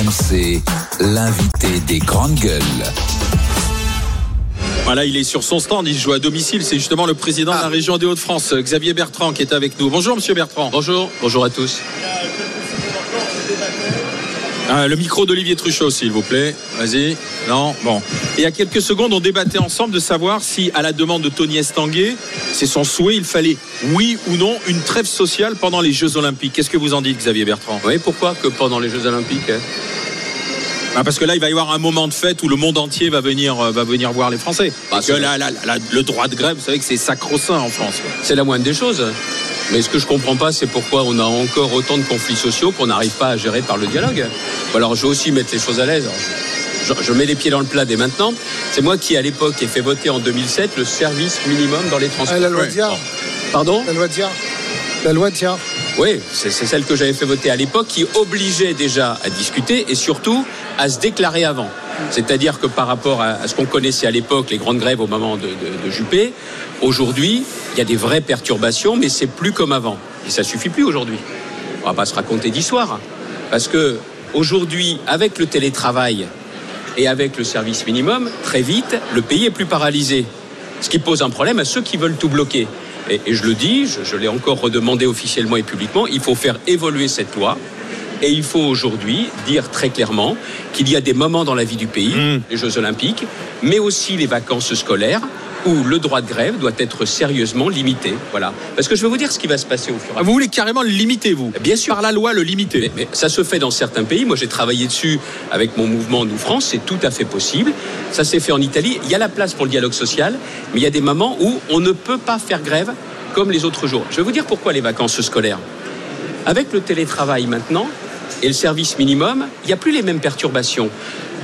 RMC, l'invité des grandes gueules. Voilà, il est sur son stand, il joue à domicile. C'est justement le président de la région des Hauts-de-France, Xavier Bertrand, qui est avec nous. Bonjour, monsieur Bertrand. Bonjour, bonjour à tous. Ah, le micro d'Olivier Truchot, s'il vous plaît. Vas-y. Non, bon. Et il y a quelques secondes, on débattait ensemble de savoir si, à la demande de Tony Estanguet, c'est son souhait, il fallait, oui ou non, une trêve sociale pendant les Jeux Olympiques. Qu'est-ce que vous en dites, Xavier Bertrand? Oui, pourquoi que pendant les Jeux Olympiques hein? Ah, Parce que là, il va y avoir un moment de fête où le monde entier va venir, euh, va venir voir les Français. Parce que là, là, le droit de grève, vous savez que c'est sacro-saint en France. C'est la moindre des choses. Mais ce que je comprends pas, c'est pourquoi on a encore autant de conflits sociaux qu'on n'arrive pas à gérer par le dialogue. Alors, je veux aussi mettre les choses à l'aise. Je, je mets les pieds dans le plat dès maintenant. C'est moi qui, à l'époque, ai fait voter en 2007 le service minimum dans les transports. Ah, la loi. Diard. Pardon? La loi Diard. La loi Diard. Oui, c'est celle que j'avais fait voter à l'époque qui obligeait déjà à discuter et surtout à se déclarer avant. C'est-à-dire que par rapport à, ce qu'on connaissait à l'époque, les grandes grèves au moment de, Juppé, aujourd'hui, il y a des vraies perturbations, mais c'est plus comme avant. Et ça suffit plus aujourd'hui. On va pas se raconter d'histoire. Parce que aujourd'hui, avec le télétravail et avec le service minimum, très vite, le pays est plus paralysé. Ce qui pose un problème à ceux qui veulent tout bloquer. Et, et je le dis, je, je l'ai encore redemandé officiellement et publiquement, il faut faire évoluer cette loi. Et il faut aujourd'hui dire très clairement qu'il y a des moments dans la vie du pays, Mmh. les Jeux Olympiques, mais aussi les vacances scolaires, où le droit de grève doit être sérieusement limité. Voilà. Parce que je vais vous dire ce qui va se passer au fur et à Ah, Vous voulez carrément le limiter, vous? Bien sûr. Par la loi, le limiter. mais, mais ça se fait dans certains pays. Moi, j'ai travaillé dessus avec mon mouvement Nous France. C'est tout à fait possible. Ça s'est fait en Italie. Il y a la place pour le dialogue social, mais il y a des moments où on ne peut pas faire grève comme les autres jours. Je vais vous dire pourquoi les vacances scolaires. Avec le télétravail maintenant et le service minimum, il n'y a plus les mêmes perturbations.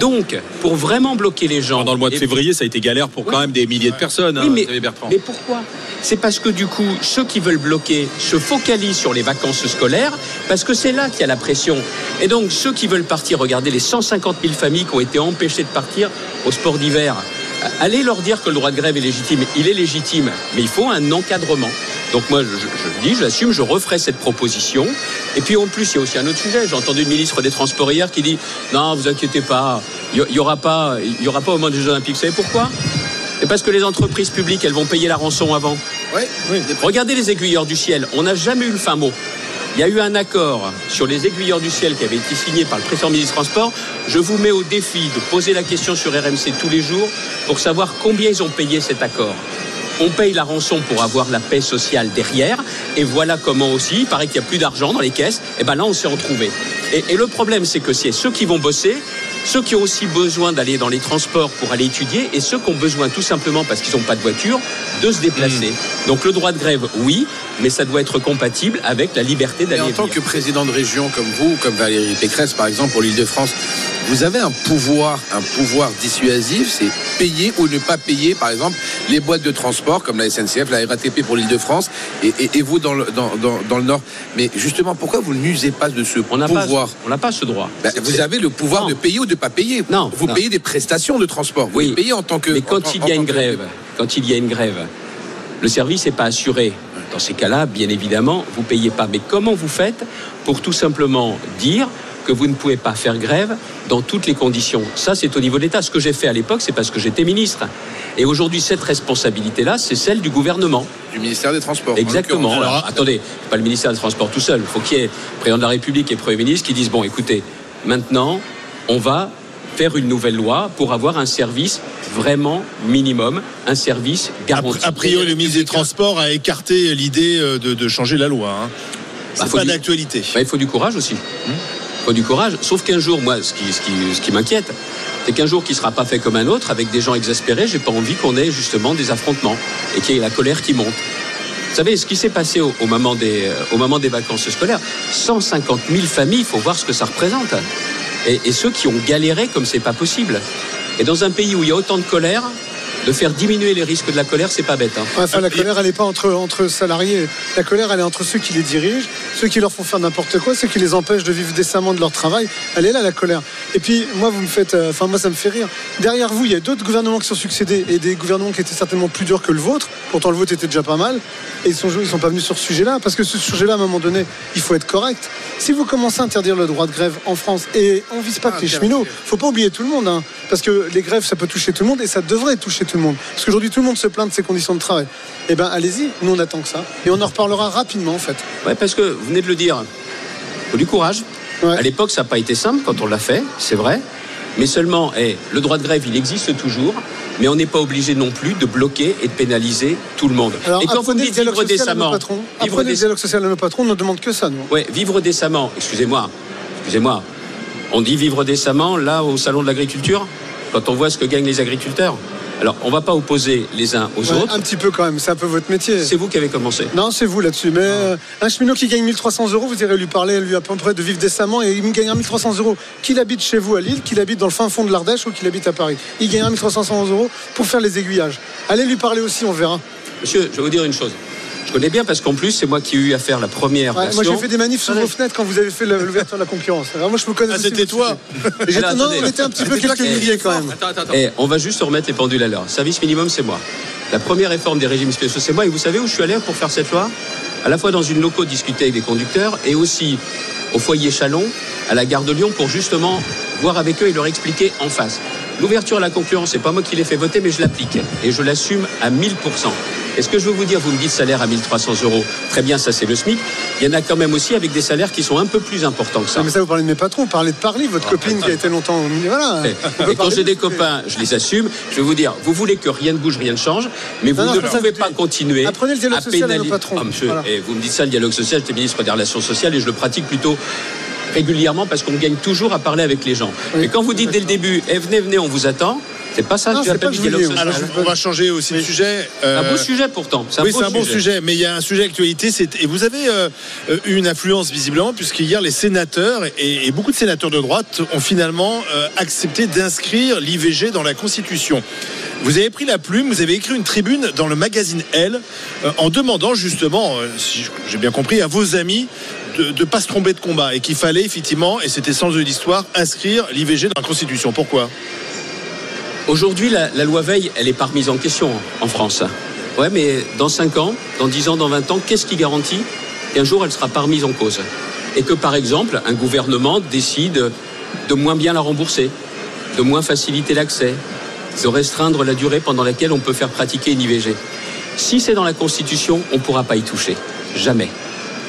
Donc, pour vraiment bloquer les gens. Pendant le mois de février, ça a été galère pour quand Oui. même des milliers de personnes, oui, hein, mais, Xavier Bertrand. mais pourquoi? C'est parce que du coup, ceux qui veulent bloquer se focalisent sur les vacances scolaires, parce que c'est là qu'il y a la pression. Et donc, ceux qui veulent partir, regardez les 150 000 familles qui ont été empêchées de partir au sport d'hiver. Allez leur dire que le droit de grève est légitime. Il est légitime, mais il faut un encadrement. Donc moi, je, je- dis, je l'assume, je referai cette proposition. Et puis en plus, il y a aussi un autre sujet. J'ai entendu le ministre des Transports hier qui dit non, vous inquiétez pas, il y, y aura pas, il y aura pas au moment des Jeux Olympiques. Vous savez pourquoi? C'est parce que les entreprises publiques, elles vont payer la rançon avant. Oui, oui. Regardez les aiguilleurs du ciel. On n'a jamais eu le fin mot. Il y a eu un accord sur les aiguilleurs du ciel qui avait été signé par le précédent ministre des Transports. Je vous mets au défi de poser la question sur RMC tous les jours pour savoir combien ils ont payé cet accord. On paye la rançon pour avoir la paix sociale derrière. Et voilà comment aussi, il paraît qu'il n'y a plus d'argent dans les caisses. Et ben là, on s'est retrouvé. Et, et le problème, c'est que c'est ceux qui vont bosser, ceux qui ont aussi besoin d'aller dans les transports pour aller étudier, et ceux qui ont besoin tout simplement parce qu'ils n'ont pas de voiture de se déplacer. Donc le droit de grève, oui, mais ça doit être compatible avec la liberté d'aller en tant que président de région comme vous, comme Valérie Pécresse par exemple pour l'Île-de-France, vous avez un pouvoir, un pouvoir dissuasif, c'est payer ou ne pas payer par exemple les boîtes de transport comme la SNCF, la RATP pour l'Île-de-France et, et- et vous dans le, dans, dans- dans le Nord. Mais justement, pourquoi vous n'usez pas de ce On n'a pas, pouvoir? on n'a pas ce droit. Ben, Vous avez le pouvoir Non. de payer ou de pas payer. Non, Vous non. payez des prestations de transport. Vous Oui. les payez en tant que. Mais quand en- il y a une grève, quand il y a une grève, le service n'est pas assuré. Dans ces cas-là, bien évidemment, vous payez pas. Mais comment vous faites pour tout simplement dire que vous ne pouvez pas faire grève dans toutes les conditions? Ça, c'est au niveau de l'État. Ce que j'ai fait à l'époque, c'est parce que j'étais ministre. Et aujourd'hui, cette responsabilité-là, c'est celle du gouvernement. du ministère des Transports. en Exactement. Alors, attendez, pas le ministère des Transports tout seul. Il faut qu'il y ait président de la République et Premier ministre qui disent bon, écoutez, maintenant, on va faire une nouvelle loi pour avoir un service vraiment minimum, un service garanti. A priori, le ministre des Transports a écarté l'idée euh, de, de changer la loi. Hein. C'est Bah, pas d'actualité. Bah, il faut du courage aussi. Il faut du courage. Sauf qu'un jour, moi, ce qui, ce qui, ce qui m'inquiète, c'est qu'un jour qui ne sera pas fait comme un autre, avec des gens exaspérés, j'ai pas envie qu'on ait justement des affrontements et qu'il y ait la colère qui monte. Vous savez, ce qui s'est passé au, au moment des, euh, au moment des vacances scolaires, 150 000 familles, il faut voir ce que ça représente. Et, ceux qui ont galéré comme c'est pas possible. Et dans un pays où il y a autant de colère, de faire diminuer les risques de la colère, c'est pas bête. hein. Enfin, la colère, elle n'est pas entre, entre salariés. La colère, elle est entre ceux qui les dirigent, ceux qui leur font faire n'importe quoi, ceux qui les empêchent de vivre décemment de leur travail. Elle est là, la colère. Et puis, moi, vous me faites. euh, Enfin, moi, ça me fait rire. Derrière vous, il y a d'autres gouvernements qui sont succédés et des gouvernements qui étaient certainement plus durs que le vôtre. Pourtant, le vôtre était déjà pas mal. Et ils sont, ils sont pas venus sur ce sujet-là. Parce que ce sujet-là, à un moment donné, il faut être correct. Si vous commencez à interdire le droit de grève en France, et on vise pas que les cheminots, faut pas oublier tout le monde. hein, parce que les grèves, ça peut toucher tout le monde et ça devrait toucher tout le monde. Parce qu'aujourd'hui, tout le monde se plaint de ses conditions de travail. Eh ben, allez-y. Nous, on attend que ça. Et on en reparlera rapidement, en fait. Ouais, parce que vous venez de le dire, faut du courage. Ouais. À l'époque, ça n'a pas été simple quand on l'a fait, c'est vrai. Mais seulement, eh, le droit de grève, il existe toujours, mais on n'est pas obligé non plus de bloquer et de pénaliser tout le monde. Alors, et quand vous dites vivre décemment, patrons. vivre, Apprenez le dialogue social à nos patrons, on ne demande que ça, nous. ouais, vivre décemment, excusez-moi, excusez-moi, on dit vivre décemment là au salon de l'agriculture, quand on voit ce que gagnent les agriculteurs. Alors, on ne va pas opposer les uns aux Ouais, autres. un petit peu quand même, c'est un peu votre métier. C'est vous qui avez commencé. Non, c'est vous là-dessus. Mais euh, un cheminot qui gagne 1300 euros, vous irez lui parler, lui à peu près de vivre décemment, et il gagne 1300 euros. Qu'il habite chez vous à Lille, qu'il habite dans le fin fond de l'Ardèche ou qu'il habite à Paris. Il gagne 1300 euros pour faire les aiguillages. Allez lui parler aussi, on verra. Monsieur, je vais vous dire une chose. Je connais bien parce qu'en plus, c'est moi qui ai eu à faire la première Ouais, moi, j'ai fait des manifs sous vos fenêtres quand vous avez fait le- l'ouverture de la concurrence. Alors, moi, je me connais Ah, aussi c'était toi Alors, Non, attendez. on était un petit peu quelques qui- milliers quand même. Attends, attends, attends. Et on va juste remettre les pendules à l'heure. Service minimum, c'est moi. La première réforme des régimes spéciaux, c'est moi. Et vous savez où je suis allé pour faire cette loi? À la fois dans une loco discuter avec des conducteurs et aussi au foyer Chalon, à la gare de Lyon, pour justement voir avec eux et leur expliquer en face. L'ouverture à la concurrence, c'est pas moi qui l'ai fait voter, mais je l'applique. Et je l'assume à 1000%. Et ce que je veux vous dire, vous me dites salaire à 1300 euros. Très bien, ça c'est le SMIC. Il y en a quand même aussi avec des salaires qui sont un peu plus importants que ça. Mais ça, vous parlez de mes patrons, vous parlez de Parly, votre copine qui a été longtemps au milieu. Voilà. Et quand j'ai de des copains, je les assume. Je vais vous dire, vous voulez que rien ne bouge, rien ne change, mais vous Non, ne pouvez pas continuer Apprenez le dialogue à social à nos pénaliser. patrons. Ah, monsieur, Voilà. et vous me dites ça, le dialogue social, j'étais ministre des Relations sociales et je le pratique plutôt régulièrement parce qu'on gagne toujours à parler avec les gens. Oui. Et quand vous dites dès le début, eh, venez, venez, on vous attend, c'est pas ça Non, que c'est j'appelle pas du que je vous dialogue social. Alors, on va changer aussi de sujet. un Euh, beau sujet pourtant. Un oui, c'est un bon sujet, mais il y a un sujet d'actualité. c'est- Et vous avez euh, eu une influence visiblement, puisqu'hier, les sénateurs et, et beaucoup de sénateurs de droite ont finalement euh, accepté d'inscrire l'IVG dans la Constitution. Vous avez pris la plume, vous avez écrit une tribune dans le magazine Elle, euh, en demandant justement, euh, si j'ai bien compris, à vos amis de ne pas se tromper de combat et qu'il fallait effectivement, et c'était sans eux d'histoire, inscrire l'IVG dans la Constitution. Pourquoi? Aujourd'hui, la, loi Veil, elle est pas remise en question en France. Ouais, mais dans 5 ans, dans 10 ans, dans 20 ans, qu'est-ce qui garantit qu'un jour elle sera pas remise en cause? Et que par exemple, un gouvernement décide de moins bien la rembourser, de moins faciliter l'accès, de restreindre la durée pendant laquelle on peut faire pratiquer une IVG. Si c'est dans la Constitution, on ne pourra pas y toucher. Jamais.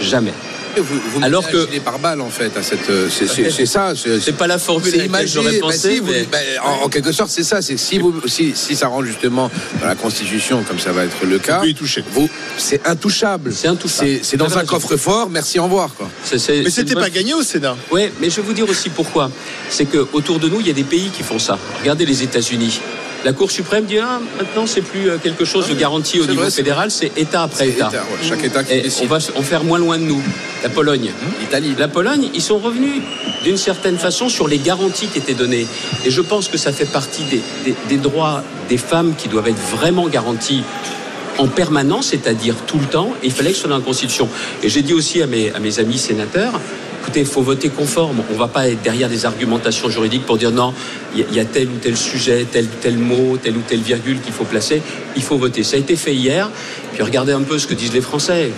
Jamais. Vous, vous Alors que- que par balle en fait à cette euh, c'est ça c'est C'est pas la formule laquelle j'aurais bah pensé, vous- mais- bah, en, en quelque sorte c'est ça c'est si vous si, si ça rentre justement dans la constitution comme ça va être le cas toucher. vous c'est intouchable C'est intouchable. c'est dans un coffre-fort merci au revoir quoi Mais c'était bonne- pas gagné au Sénat. Oui, mais je vais vous dire aussi pourquoi. C'est que autour de nous, il y a des pays qui font ça. Regardez les États-Unis. La Cour suprême dit ah, maintenant c'est plus euh, quelque chose de garanti au niveau vrai, fédéral, c'est État après État. État, ouais, chaque État qui Et on décide va en faire moins loin de nous. La Pologne. l'Italie La Pologne, ils sont revenus d'une certaine façon sur les garanties qui étaient données. Et je pense que ça fait partie des, des- des droits des femmes qui doivent être vraiment garantis en permanence, c'est-à-dire tout le temps. Et il fallait que ce soit dans la Constitution. Et j'ai dit aussi à mes, à mes amis sénateurs, il faut voter conforme. On ne va pas être derrière des argumentations juridiques pour dire non, il y, a- il y a tel ou tel sujet, tel ou tel mot, telle ou telle virgule qu'il faut placer. Il faut voter. Ça a été fait hier. Puis regardez un peu ce que disent les Français.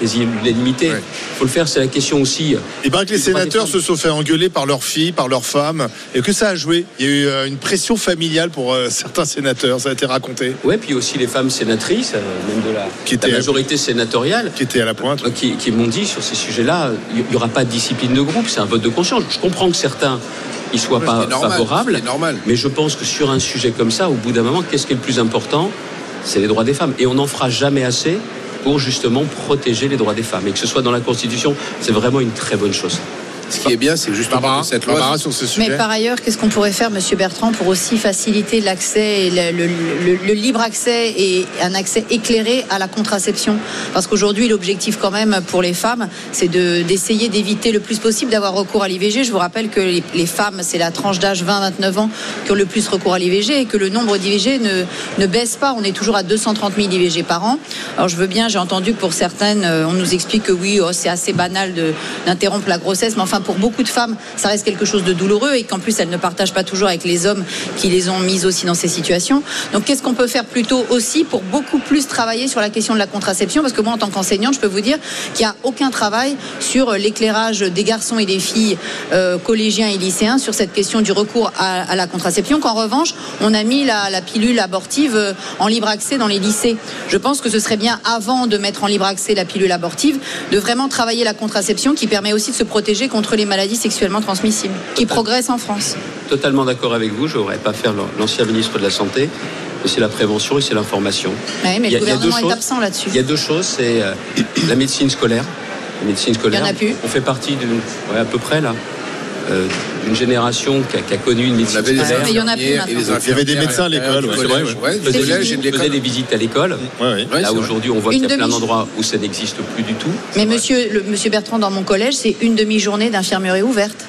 Quasi l'unanimité. Il Ouais. faut le faire, c'est la question aussi. Il paraît que les sénateurs se sont fait engueuler par leurs filles, par leurs femmes, et que ça a joué. Il y a eu euh, une pression familiale pour euh, certains sénateurs, ça a été raconté, Ouais, puis aussi les femmes sénatrices, euh, même de la, Qui étaient- la majorité sénatoriale, qui étaient à la pointe. euh, qui, qui m'ont dit sur ces sujets-là, il n'y aura pas de discipline de groupe, c'est un vote de conscience. Je comprends que certains y soient Ouais, pas normal, favorables, normal. mais je pense que sur un sujet comme ça, au bout d'un moment, qu'est-ce qui est le plus important? C'est les droits des femmes. Et on n'en fera jamais assez pour justement protéger les droits des femmes. Et que ce soit dans la Constitution, c'est vraiment une très bonne chose. Ce qui est bien c'est justement Barbara, cette loi Barbara sur ce sujet. Mais par ailleurs, qu'est-ce qu'on pourrait faire, Monsieur Bertrand, pour aussi faciliter l'accès, le, le- le- le libre accès et un accès éclairé à la contraception? Parce qu'aujourd'hui, l'objectif quand même pour les femmes, c'est de- d'essayer d'éviter le plus possible d'avoir recours à l'IVG. Je vous rappelle que les, les femmes, c'est la tranche d'âge 20-29 ans qui ont le plus recours à l'IVG et que le nombre d'IVG ne, ne baisse pas. On est toujours à 230 000 IVG par an. Alors je veux bien, j'ai entendu que pour certaines, euh, on nous explique que oui, oh, c'est assez banal d'interrompre la grossesse, mais enfin pour beaucoup de femmes, ça reste quelque chose de douloureux et qu'en plus elles ne partagent pas toujours avec les hommes qui les ont mises aussi dans ces situations. Donc qu'est-ce qu'on peut faire plutôt aussi pour beaucoup plus travailler sur la question de la contraception? Parce que moi, en tant qu'enseignante, je peux vous dire qu'il n'y a aucun travail sur l'éclairage des garçons et des filles euh, collégiens et lycéens sur cette question du recours à, la contraception. Qu'en revanche, on a mis la, la pilule abortive euh, en libre accès dans les lycées. Je pense que ce serait bien, avant de mettre en libre accès la pilule abortive, de vraiment travailler la contraception qui permet aussi de se protéger contre les maladies sexuellement transmissibles, qui progressent en France. Totalement d'accord avec vous, je ne voudrais pas faire l'ancien ministre de la Santé c'est la prévention et c'est l'information. Oui, mais le gouvernement est absent là-dessus. Il y a deux choses, c'est euh, la médecine scolaire. La médecine scolaire. Il y en a plus. On fait partie d'une, à peu près là, d'une génération qui a, connu une médecine scolaire. Mais il y en a plus. Il y avait des médecins à l'école, c'est vrai. Je faisais des visites à l'école. Là aujourd'hui, on voit qu'il y a plein d'endroits où ça n'existe plus du tout. Mais monsieur, le, monsieur Bertrand, dans mon collège, c'est une demi-journée d'infirmerie ouverte.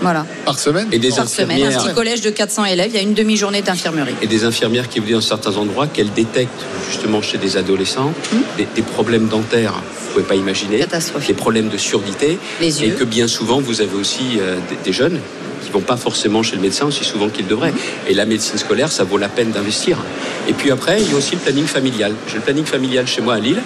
Voilà. Par semaine Et des Par infirmières. Semaine, un petit collège de 400 élèves, il y a une demi-journée d'infirmerie. Et des infirmières qui vous disent dans certains endroits qu'elles détectent justement chez des adolescents hum. des, problèmes dentaires, vous ne pouvez pas imaginer, des problèmes de surdité, Les et que bien souvent vous avez aussi euh, des, jeunes qui vont pas forcément chez le médecin aussi souvent qu'ils devraient. Hum. Et la médecine scolaire, ça vaut la peine d'investir. Et puis après, il y a aussi le planning familial. J'ai le planning familial chez moi à Lille.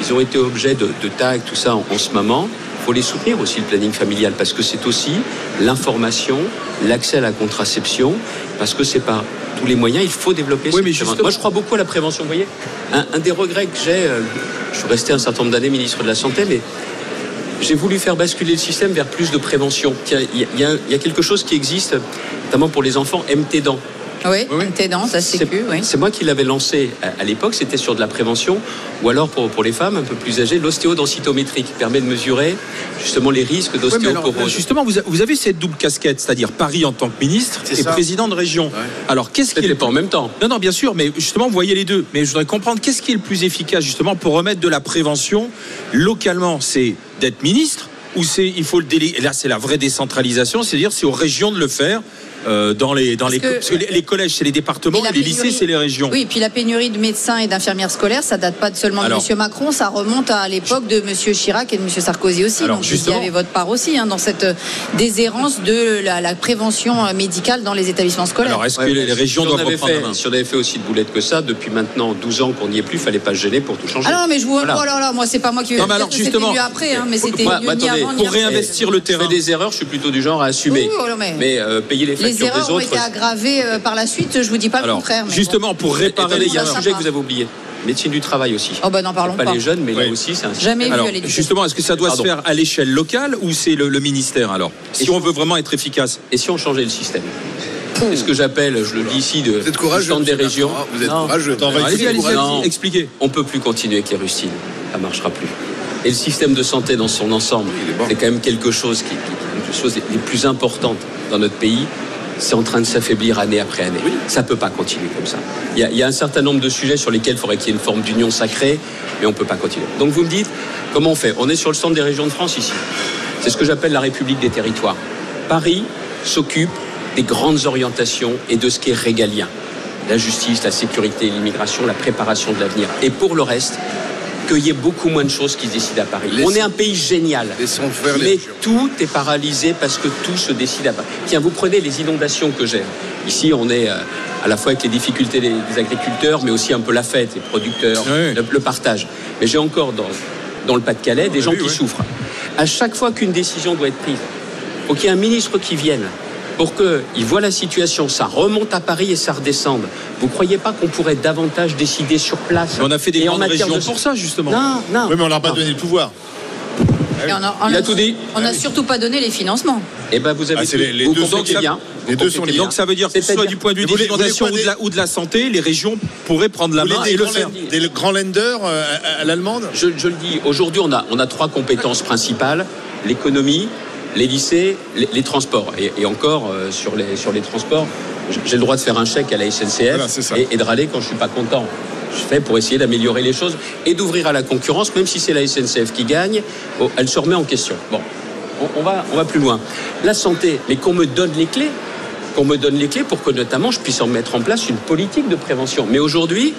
Ils ont été objets de, de tag, tout ça en ce moment faut les soutenir aussi, le planning familial, parce que c'est aussi l'information, l'accès à la contraception, parce que c'est pas tous les moyens, il faut développer oui, mais Moi, je crois beaucoup à la prévention. Vous voyez, un, des regrets que j'ai, euh, je suis resté un certain nombre d'années ministre de la Santé, mais j'ai voulu faire basculer le système vers plus de prévention. Il y, a, il y a quelque chose qui existe, notamment pour les enfants, MT Oui, oui. ça c'est oui. C'est moi qui l'avais lancé à, l'époque, c'était sur de la prévention, ou alors pour, pour les femmes un peu plus âgées, l'ostéodensitométrie qui permet de mesurer justement les risques d'ostéoporose. justement, vous, vous, avez cette double casquette, c'est-à-dire Paris en tant que ministre et président de région. Alors qu'est-ce qui est pas en même temps Non, non, bien sûr, mais justement, vous voyez les deux. Mais je voudrais comprendre qu'est-ce qui est le plus efficace justement pour remettre de la prévention localement? C'est d'être ministre ou c'est il faut le déléguer. Là, c'est la vraie décentralisation, c'est-à-dire c'est aux régions de le faire euh, dans les dans les, les, collèges c'est les départements, les lycées c'est les régions. Oui, puis la pénurie de médecins et d'infirmières scolaires, ça date pas seulement de M. Macron, ça remonte à l'époque de M. Chirac et de M. Sarkozy aussi. donc il y avait votre part aussi hein, dans cette euh, déshérence de la, prévention euh, médicale dans les établissements scolaires. Alors est-ce que les, régions doivent reprendre fait, Si on avait fait aussi de boulettes que ça, depuis maintenant 12 ans qu'on n'y est plus, fallait pas se gêner pour tout changer. Ah non, mais je vois, voilà. oh là moi c'est pas moi qui. Non, mais alors justement, mieux après, hein, mais c'était mieux ni avant, Pour réinvestir le terrain. des erreurs, je suis plutôt du genre à assumer. Mais payer les factures des autres aggravé euh, par la suite, je vous dis pas le contraire. justement, pour réparer les Il y a un sujet que vous avez oublié. Médecine du travail aussi. Oh bah n'en parlons pas. Pas les jeunes, mais là aussi, c'est un Jamais alors, Justement, est-ce que ça doit se faire à l'échelle locale ou c'est le, ministère alors Si on veut vraiment être efficace. Et si on changeait le système c'est ce que j'appelle, je le dis ici, de vous êtes courageux, des régions. Vous êtes courageux. Allez-y, allez-y, expliquez. On peut plus continuer avec les rustines. Ça marchera plus. Et le système de santé dans son ensemble, c'est quand même quelque chose qui, qui, une chose les plus importantes dans notre pays c'est en train de s'affaiblir année après année. Ça ne peut pas continuer comme ça. Il y, a, un certain nombre de sujets sur lesquels il faudrait qu'il y ait une forme d'union sacrée, mais on ne peut pas continuer. Donc vous me dites, comment on fait? On est sur le centre des régions de France ici. C'est ce que j'appelle la République des territoires. Paris s'occupe des grandes orientations et de ce qui est régalien. La justice, la sécurité, l'immigration, la préparation de l'avenir. Et pour le reste, qu'il y ait beaucoup moins de choses qui se décident à Paris. on est un pays génial. Mais tout est paralysé parce que tout se décide à Paris. Tiens, vous prenez les inondations que j'ai. Ici, on est euh, à la fois avec les difficultés des, agriculteurs, mais aussi un peu la fête, les producteurs, le, partage. Mais j'ai encore dans, dans le Pas-de-Calais des gens qui souffrent. À chaque fois qu'une décision doit être prise, il faut qu'il y ait un ministre qui vienne pour qu'ils voient la situation, ça remonte à Paris et ça redescende. Vous ne croyez pas qu'on pourrait davantage décider sur place On a fait des grandes régions pour ça, justement. Non, non. Oui, mais on leur a pas donné le pouvoir. on a, tout dit. On n'a surtout pas donné les financements. Eh ben, vous avez ah, les, deux sont bien. Les deux sont liés. Donc ça veut dire que soit du point de vue des inondations ou, de la, santé, les régions pourraient prendre la main et le faire. Des grands lenders euh, à, l'allemande? Je, le dis. Aujourd'hui, on a, on a trois compétences principales l'économie, les lycées, les, transports. Et, encore, euh, sur, les, sur les transports, j'ai le droit de faire un chèque à la SNCF et, de râler quand je suis pas content. Je fais pour essayer d'améliorer les choses et d'ouvrir à la concurrence, même si c'est la SNCF qui gagne, oh, elle se remet en question. Bon, on, va, on va plus loin. La santé, mais qu'on me donne les clés, qu'on me donne les clés pour que notamment je puisse en mettre en place une politique de prévention. Mais aujourd'hui,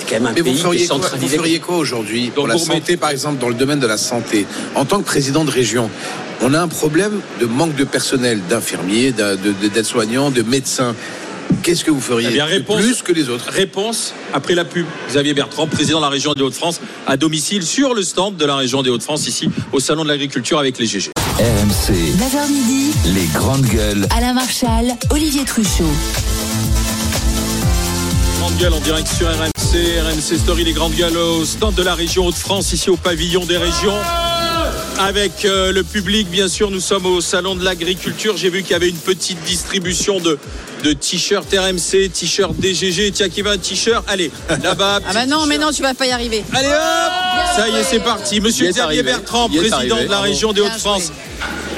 C'est quand même un Mais vous pays feriez, quoi, vous feriez quoi aujourd'hui pour la vous santé, par exemple, dans le domaine de la santé En tant que président de région, on a un problème de manque de personnel, d'infirmiers, d'aides-soignants, de médecins. Qu'est-ce que vous feriez Eh bien, réponse- plus que les autres Réponse après la pub. Xavier Bertrand, président de la région des Hauts-de-France, à domicile sur le stand de la région des Hauts-de-France, ici au Salon de l'Agriculture avec les GG. RMC, 9h midi, les grandes gueules. Alain Marchal, Olivier Truchot. Grande gueule en direct sur RMC, RMC Story, les grandes gueules au stand de la région Hauts-de-France, ici au pavillon des régions. Avec euh, le public, bien sûr, nous sommes au salon de l'agriculture. J'ai vu qu'il y avait une petite distribution de, de t-shirts RMC, t-shirts DGG. Tiens, qui va un t-shirt? Allez, là-bas. Ah bah non, mais non, tu vas pas y arriver. Allez hop Ça y est, c'est parti. Monsieur Xavier. Bertrand, président arrivé. de la région des Hauts-de-France,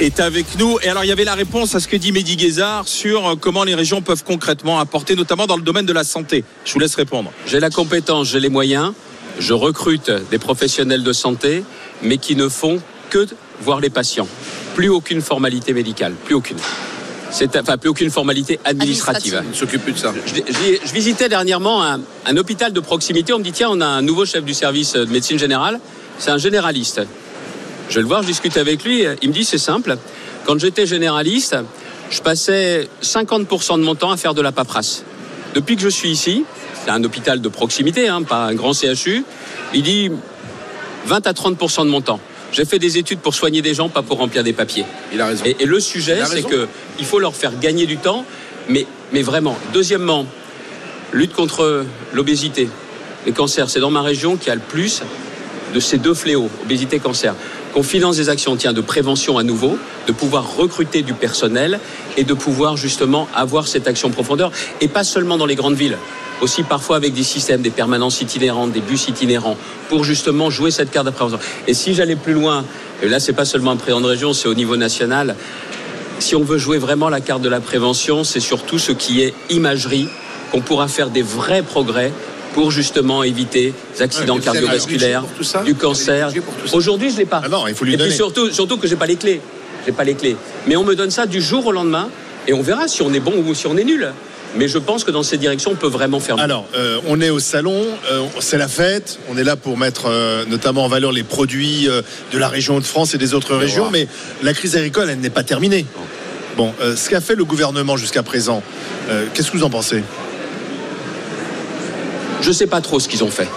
est avec nous. Et alors, il y avait la réponse à ce que dit Mehdi Guézard sur euh, comment les régions peuvent concrètement apporter, notamment dans le domaine de la santé. Je vous laisse répondre. J'ai la compétence, j'ai les moyens, je recrute des professionnels de santé, mais qui ne font que voir les patients. Plus aucune formalité médicale, plus aucune. C'est, enfin, plus aucune formalité administrative. Administrative. On ne s'occupe plus de ça. Je, je- je visitais dernièrement un, un hôpital de proximité. On me dit tiens, on a un nouveau chef du service de médecine générale. C'est un généraliste. Je vais le voir, je discute avec lui. Il me dit c'est simple. Quand j'étais généraliste, je passais 50% de mon temps à faire de la paperasse. Depuis que je suis ici, c'est un hôpital de proximité, hein, pas un grand CHU. Il dit 20 à 30% de mon temps. J'ai fait des études pour soigner des gens, pas pour remplir des papiers. Il a raison. Et, et le sujet, c'est raison. que il faut leur faire gagner du temps, mais, mais vraiment. Deuxièmement, lutte contre l'obésité, les cancers. C'est dans ma région qu'il y a le plus de ces deux fléaux, obésité, cancer. Qu'on finance des actions de prévention à nouveau, de pouvoir recruter du personnel et de pouvoir justement avoir cette action profondeur, et pas seulement dans les grandes villes, aussi parfois avec des systèmes, des permanences itinérantes, des bus itinérants, pour justement jouer cette carte de prévention. Et si j'allais plus loin, et là c'est pas seulement un président de région, c'est au niveau national, si on veut jouer vraiment la carte de la prévention, c'est surtout ce qui est imagerie, qu'on pourra faire des vrais progrès pour justement éviter des accidents Ouais, cardiovasculaires, ça du cancer. Aujourd'hui, je l'ai pas. Ah non, il faut lui Et puis surtout, surtout que j'ai pas les clés. J'ai pas les clés. Mais on me donne ça du jour au lendemain, et on verra si on est bon ou si on est nul. Mais je pense que dans cette direction, on peut vraiment faire. mieux. Alors, euh, on est au salon, euh, c'est la fête, on est là pour mettre euh, notamment en valeur les produits de la région de France et des autres régions, mais la crise agricole, elle n'est pas terminée. Bon, ce qu'a fait le gouvernement jusqu'à présent, qu'est-ce que vous en pensez? Je sais pas trop ce qu'ils ont fait.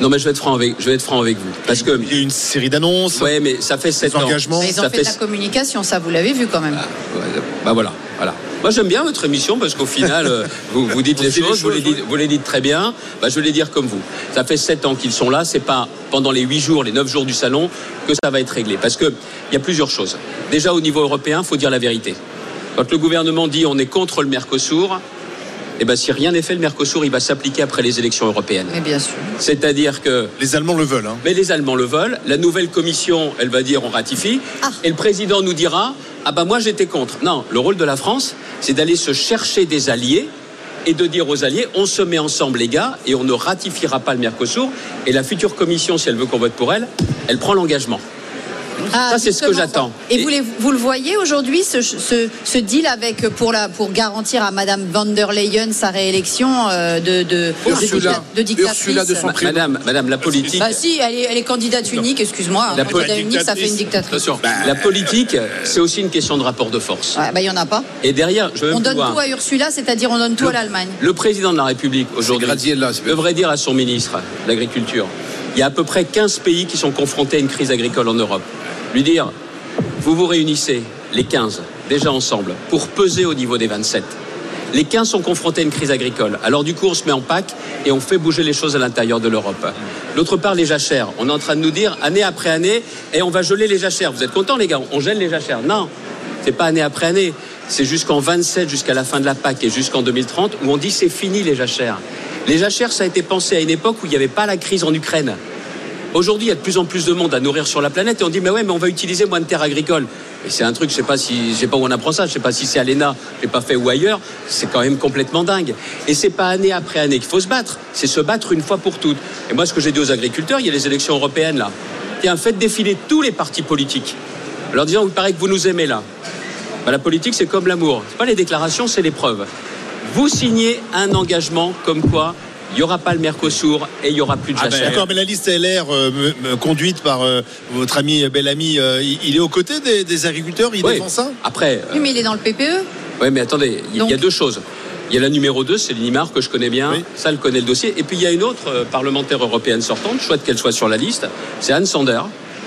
Non, mais je vais être franc avec, je vais être franc avec vous, parce que. Il y a eu une série d'annonces. Ouais, mais ça fait sept ans. engagements. Mais ils ont Ça fait de la communication, ça vous l'avez vu quand même. Ouais, bah voilà, voilà. Moi j'aime bien votre émission parce qu'au final euh, vous, vous dites Vous les choses, vous les choses, dites, vous les dites très bien. Bah, je vais les dire comme vous. Ça fait sept ans qu'ils sont là. C'est pas pendant les huit jours, les neuf jours du salon que ça va être réglé. Parce que il y a plusieurs choses. Déjà au niveau européen, faut dire la vérité. Quand le gouvernement dit on est contre le Mercosur, eh ben si rien n'est fait, le Mercosur il va s'appliquer après les élections européennes. Mais bien sûr. C'est-à-dire que Les Allemands le veulent. hein. mais les Allemands le veulent. La nouvelle commission, elle va dire on ratifie. Ah. Et le président nous dira ah bah moi j'étais contre. Non, le rôle de la France, c'est d'aller se chercher des alliés et de dire aux alliés on se met ensemble les gars et on ne ratifiera pas le Mercosur. Et la future commission, si elle veut qu'on vote pour elle, elle prend l'engagement. Ah, Ça, c'est ce que j'attends. Et, Et- vous, les- vous le voyez aujourd'hui, ce, ce, ce deal avec pour, la, pour garantir à Madame van der Leyen sa réélection euh, de, de, Ursula. de, dictatrice. Ursula de son Ma- prénom. Madame, Madame, la politique. Bah si, elle est, elle est candidate unique, excuse-moi. La Candidat politique unique, ça fait une dictatrice. La politique, c'est aussi une question de rapport de force. Ouais, bah il y en a pas. Et derrière, je veux même On donne tout à Ursula, c'est-à-dire on donne tout à l'Allemagne. Le président de la République aujourd'hui devrait dire à son ministre de l'Agriculture il y a à peu près 15 pays qui sont confrontés à une crise agricole en Europe. Lui dire vous vous réunissez, les 15, déjà ensemble, pour peser au niveau des 27. Les 15 sont confrontés à une crise agricole. Alors du coup, on se met en pack et on fait bouger les choses à l'intérieur de l'Europe. D'autre part, les jachères. On est en train de nous dire, année après année, et on va geler les jachères. Vous êtes contents, les gars? On gèle les jachères. Non, c'est pas année après année. C'est jusqu'en 27, jusqu'à la fin de la PAC et jusqu'en 2030, où on dit c'est fini les jachères. Les jachères, ça a été pensé à une époque où il n'y avait pas la crise en Ukraine. Aujourd'hui, il y a de plus en plus de monde à nourrir sur la planète et on dit mais ouais, mais on va utiliser moins de terres agricoles. Et c'est un truc, je sais pas si, je sais pas où on apprend ça, je sais pas si c'est à l'ENA, j'ai pas fait ou ailleurs. C'est quand même complètement dingue. Et c'est pas année après année qu'il faut se battre. C'est se battre une fois pour toutes. Et moi, ce que j'ai dit aux agriculteurs, il y a les élections européennes là. Tiens, faites défiler tous les partis politiques. Alors disant, il paraît que vous nous aimez là. Bah, la politique, c'est comme l'amour. C'est pas les déclarations, c'est les preuves. Vous signez un engagement comme quoi il n'y aura pas le Mercosur et il n'y aura plus de Ah ben, jachère. D'accord, mais la liste LR euh, conduite par euh, votre ami bel ami, euh, il est aux côtés des, des agriculteurs, il Oui. défend ça? Après, Oui, mais il est dans le. PPE. Oui, mais attendez, il y- Donc- il y a deux choses. Il y a la numéro 2, c'est Linimar, que je connais bien. Oui. Ça, elle connaît le dossier. Et puis, il y a une autre euh, parlementaire européenne sortante, chouette qu'elle soit sur la liste. C'est Anne Sander.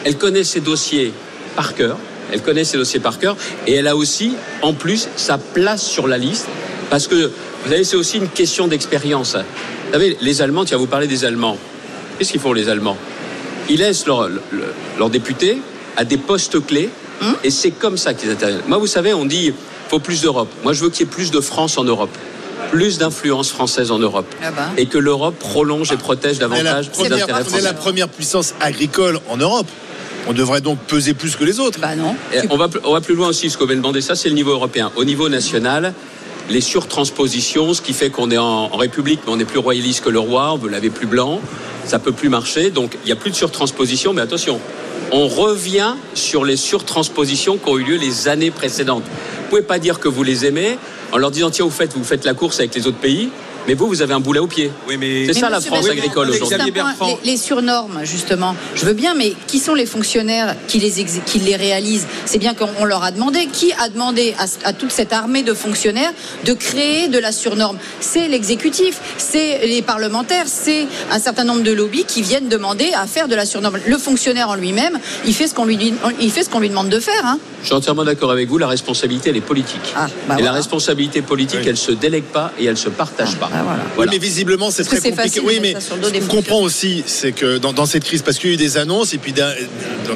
Elle connaît ses dossiers par cœur. Elle connaît ses dossiers par cœur. Et elle a aussi, en plus, sa place sur la liste. Parce que, vous savez, c'est aussi une question d'expérience. Vous savez, les Allemands, tiens, vous parlez des Allemands. Qu'est-ce qu'ils font, les Allemands? Ils laissent leurs députés à des postes clés. Et c'est comme ça qu'ils interviennent. Moi, vous savez, on dit faut plus d'Europe. Moi, je veux qu'il y ait plus de France en Europe. Plus d'influence française en Europe. Ah bah. Et que l'Europe prolonge et protège davantage les intérêts on est la première puissance agricole en Europe. On devrait donc peser plus que les autres. Bah non. On, va, plus- on va plus loin aussi, ce qu'on de demander, ça c'est le niveau européen. Au niveau national, les surtranspositions, ce qui fait qu'on est en, République, mais on n'est plus royaliste que le roi, on veut laver plus blanc, ça peut plus marcher, donc il n'y a plus de surtransposition, mais attention, on revient sur les surtranspositions qui ont eu lieu les années précédentes. Vous pouvez pas dire que vous les aimez en leur disant tiens vous faites vous faites la course avec les autres pays, mais vous vous avez un boulet au pied. Oui, mais C'est ça Mais la France Bertrand, agricole aujourd'hui. Les, les surnormes, justement. Je veux bien, mais qui sont les fonctionnaires qui les, qui les réalisent? C'est bien qu'on on leur a demandé. Qui a demandé à, à toute cette armée de fonctionnaires de créer de la surnorme? C'est l'exécutif, c'est les parlementaires, c'est un certain nombre de lobbies qui viennent demander à faire de la surnorme. Le fonctionnaire en lui-même, il fait ce qu'on lui, dit- il fait ce qu'on lui demande de faire. hein. Je suis entièrement d'accord avec vous, la responsabilité elle est politique. Ah, bah et la responsabilité politique, Oui. elle se délègue pas et elle se partage pas. Bah voilà. Voilà. Oui, mais visiblement, c'est très compliqué. facile Oui, mais ce qu'on comprend aussi, c'est que dans, dans cette crise, parce qu'il y a eu des annonces, et puis dans,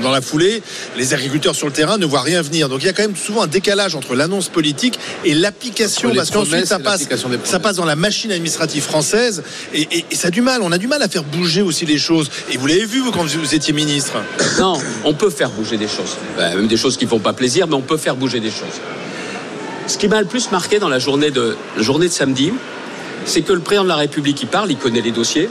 dans la foulée, les agriculteurs sur le terrain ne voient rien venir. Donc il y a quand même souvent un décalage entre l'annonce politique et l'application, parce qu'ensuite ça passe, ça passe dans la machine administrative française, et, et- et ça a du mal. On a du mal à faire bouger aussi les choses. Et vous l'avez vu, vous, quand vous étiez ministre. Non, on peut faire bouger des choses. Ben, même des choses qui font pas plaisir, mais on peut faire bouger des choses. Ce qui m'a le plus marqué dans la journée de, la journée de samedi, c'est que le président de la République, il parle, il connaît les dossiers,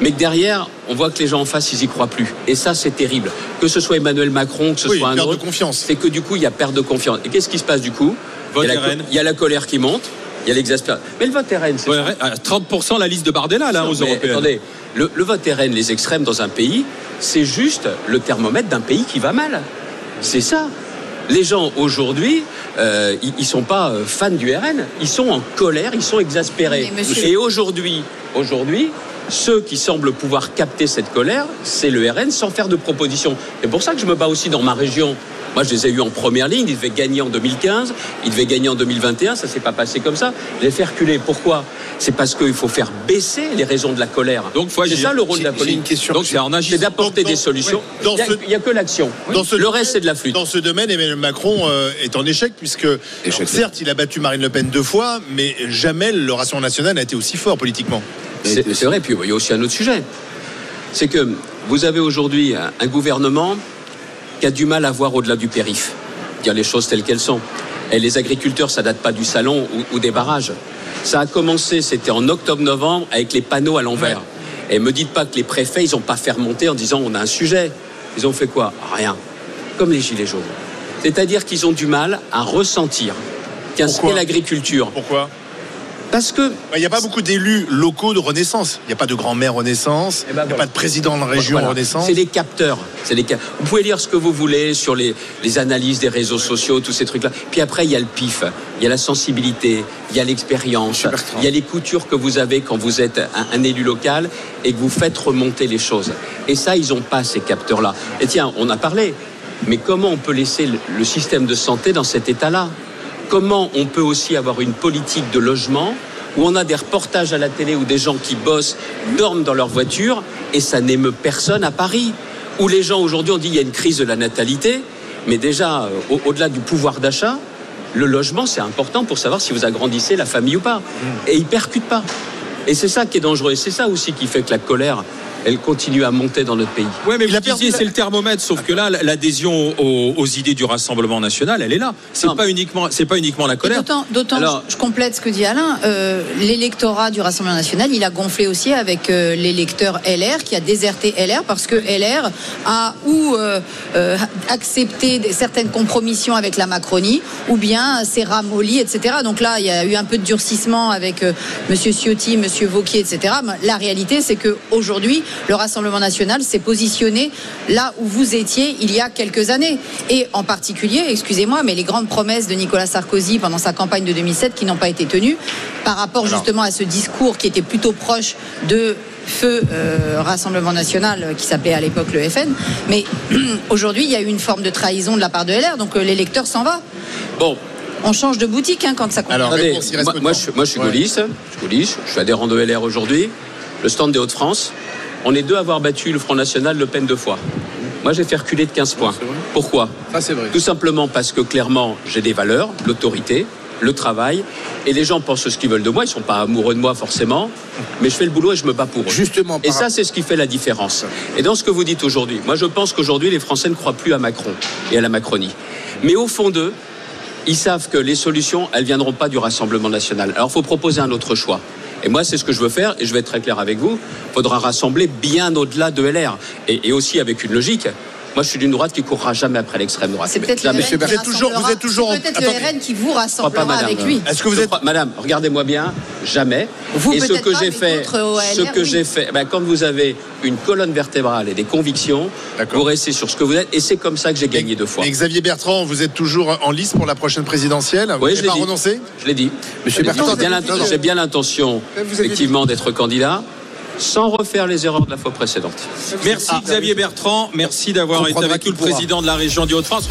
mais que derrière, on voit que les gens en face, ils y croient plus. Et ça, c'est terrible. Que ce soit Emmanuel Macron, que ce Oui, soit un perte de autre, confiance. c'est que du coup, il y a perte de confiance. Et qu'est-ce qui se passe du coup? Vote il y, a la, RN. il y a la colère qui monte, il y a l'exaspération. Mais le vote RN, c'est Ouais, ça. à 30% la liste de Bardella là aux Mais européennes. Attendez, le, le vote RN, les extrêmes dans un pays, c'est juste le thermomètre d'un pays qui va mal. C'est ça. Les gens aujourd'hui, euh, ils, ils sont pas euh, fans du RN, ils sont en colère, ils sont exaspérés. Monsieur- Et aujourd'hui, aujourd'hui, ceux qui semblent pouvoir capter cette colère, c'est le RN sans faire de propositions. C'est pour ça que je me bats aussi dans ma région. Moi, je les ai eus en première ligne. Ils devaient gagner en 2015, ils devaient gagner en 2021. Ça s'est pas passé comme ça. Je les fait reculer. Pourquoi? C'est parce qu'il faut faire baisser les raisons de la colère. Donc, c'est ça le rôle de la politique. une question. Donc c'est en C'est agissant. d'apporter des solutions. il ce- n'y a, que l'action. Dans ce le domaine- reste, c'est de la flûte. Dans ce domaine, Emmanuel Macron euh, est en échec, puisque Échec. certes, il a battu Marine Le Pen deux fois, mais jamais le Rassemblement national n'a été aussi fort politiquement. C'est c'est vrai, puis il y a aussi un autre sujet. C'est que vous avez aujourd'hui un, un gouvernement qui a du mal à voir au-delà du périph', dire les choses telles qu'elles sont. Et les agriculteurs, ça date pas du salon ou, ou des barrages. Ça a commencé, c'était en octobre-novembre, avec les panneaux à l'envers. Et me dites pas que les préfets, ils n'ont pas fait remonter en disant on a un sujet. Ils ont fait quoi? Rien. Comme les gilets jaunes. C'est-à-dire qu'ils ont du mal à ressentir qu'est-ce Pourquoi? qu'est l'agriculture. Pourquoi? Parce que Il n'y a pas beaucoup d'élus locaux de Renaissance. Il n'y a pas de grand-mère Renaissance. Eh ben il n'y a voilà. pas de président de la région Voilà. Renaissance. C'est des capteurs. C'est des cap- Vous pouvez lire ce que vous voulez sur les, les analyses des réseaux sociaux, tous ces trucs-là. Puis après, il y a le pif, il y a la sensibilité, il y a l'expérience, il y a les coutures que vous avez quand vous êtes un, un élu local et que vous faites remonter les choses. Et ça, ils n'ont pas ces capteurs-là. Et tiens, on a parlé. Mais comment on peut laisser le, le système de santé dans cet état-là? Comment on peut aussi avoir une politique de logement où on a des reportages à la télé où des gens qui bossent dorment dans leur voiture et ça n'émeut personne à Paris Où les gens aujourd'hui ont dit il y a une crise de la natalité, mais déjà euh, au- au-delà du pouvoir d'achat, le logement c'est important pour savoir si vous agrandissez la famille ou pas. Et ils percutent pas. Et c'est ça qui est dangereux. Et c'est ça aussi qui fait que la colère, elle continue à monter dans notre pays. Ouais, mais vous disiez c'est le thermomètre, sauf que là, l'adhésion aux, aux idées du Rassemblement national, elle est là. C'est pas uniquement, c'est pas uniquement la colère. D'autant, d'autant, Alors- je, complète ce que dit Alain, euh, l'électorat du Rassemblement national, il a gonflé aussi avec euh, l'électeur LR qui a déserté LR parce que LR a ou euh, euh, accepté certaines compromissions avec la Macronie ou bien s'est ramolli, etc. Donc là, il y a eu un peu de durcissement avec euh, Monsieur Ciotti, Monsieur Vauquier, etc. Mais la réalité, c'est que aujourd'hui, le Rassemblement national s'est positionné là où vous étiez il y a quelques années. Et en particulier, excusez-moi, mais les grandes promesses de Nicolas Sarkozy pendant sa campagne de 2007 qui n'ont pas été tenues par rapport justement à ce discours qui était plutôt proche de feu euh, Rassemblement national euh, qui s'appelait à l'époque le FN. Mais aujourd'hui, il y a eu une forme de trahison de la part de LR, donc euh, l'électeur s'en va. Bon, On change de boutique hein, quand ça compte. Alors, réponse, moi, moi, je, moi, je suis Ouais. gaulliste, je suis gaulliste, je suis adhérent de LR aujourd'hui. Le stand des Hauts-de-France, on est deux à avoir battu le Front National Le Pen deux fois. Moi, j'ai fait reculer de 15 points. Pourquoi vrai. Tout simplement parce que clairement, j'ai des valeurs, l'autorité, le travail, et les gens pensent ce qu'ils veulent de moi. Ils sont pas amoureux de moi forcément, mais je fais le boulot et je me bats pour eux. Justement, Et ça, c'est ce qui fait la différence. Et dans ce que vous dites aujourd'hui, moi, je pense qu'aujourd'hui, les Français ne croient plus à Macron et à la Macronie. Mais au fond d'eux, ils savent que les solutions, elles viendront pas du Rassemblement national. Alors, il faut proposer un autre choix. Et moi, c'est ce que je veux faire, et je vais être très clair avec vous. Faudra rassembler bien au-delà de LR, et, et aussi avec une logique. Moi, je suis d'une droite qui courra jamais après l'extrême droite. C'est peut-être le Jamais. RN qui Vous êtes toujours- rassemblera- vous êtes toujours peut-être le RN qui vous Je crois rassemblera pas, madame. avec lui. Est-ce que vous êtes crois- Madame, regardez-moi bien, jamais. Vous, et ce que j'ai fait, ce que oui. j'ai fait, ben, quand vous avez une colonne vertébrale et des convictions, vous restez sur ce que vous êtes, et c'est comme ça que j'ai gagné deux fois. Et Xavier Bertrand, vous êtes toujours en lice pour la prochaine présidentielle Vous n'avez pas dit. renoncé Je l'ai dit. Monsieur. Bertrand, J'ai bien l'intention, effectivement, d'être candidat, sans refaire les erreurs de la fois précédente. Merci Xavier Bertrand. Merci d'avoir été avec nous, le pourra. président de la région du Hauts-de-France.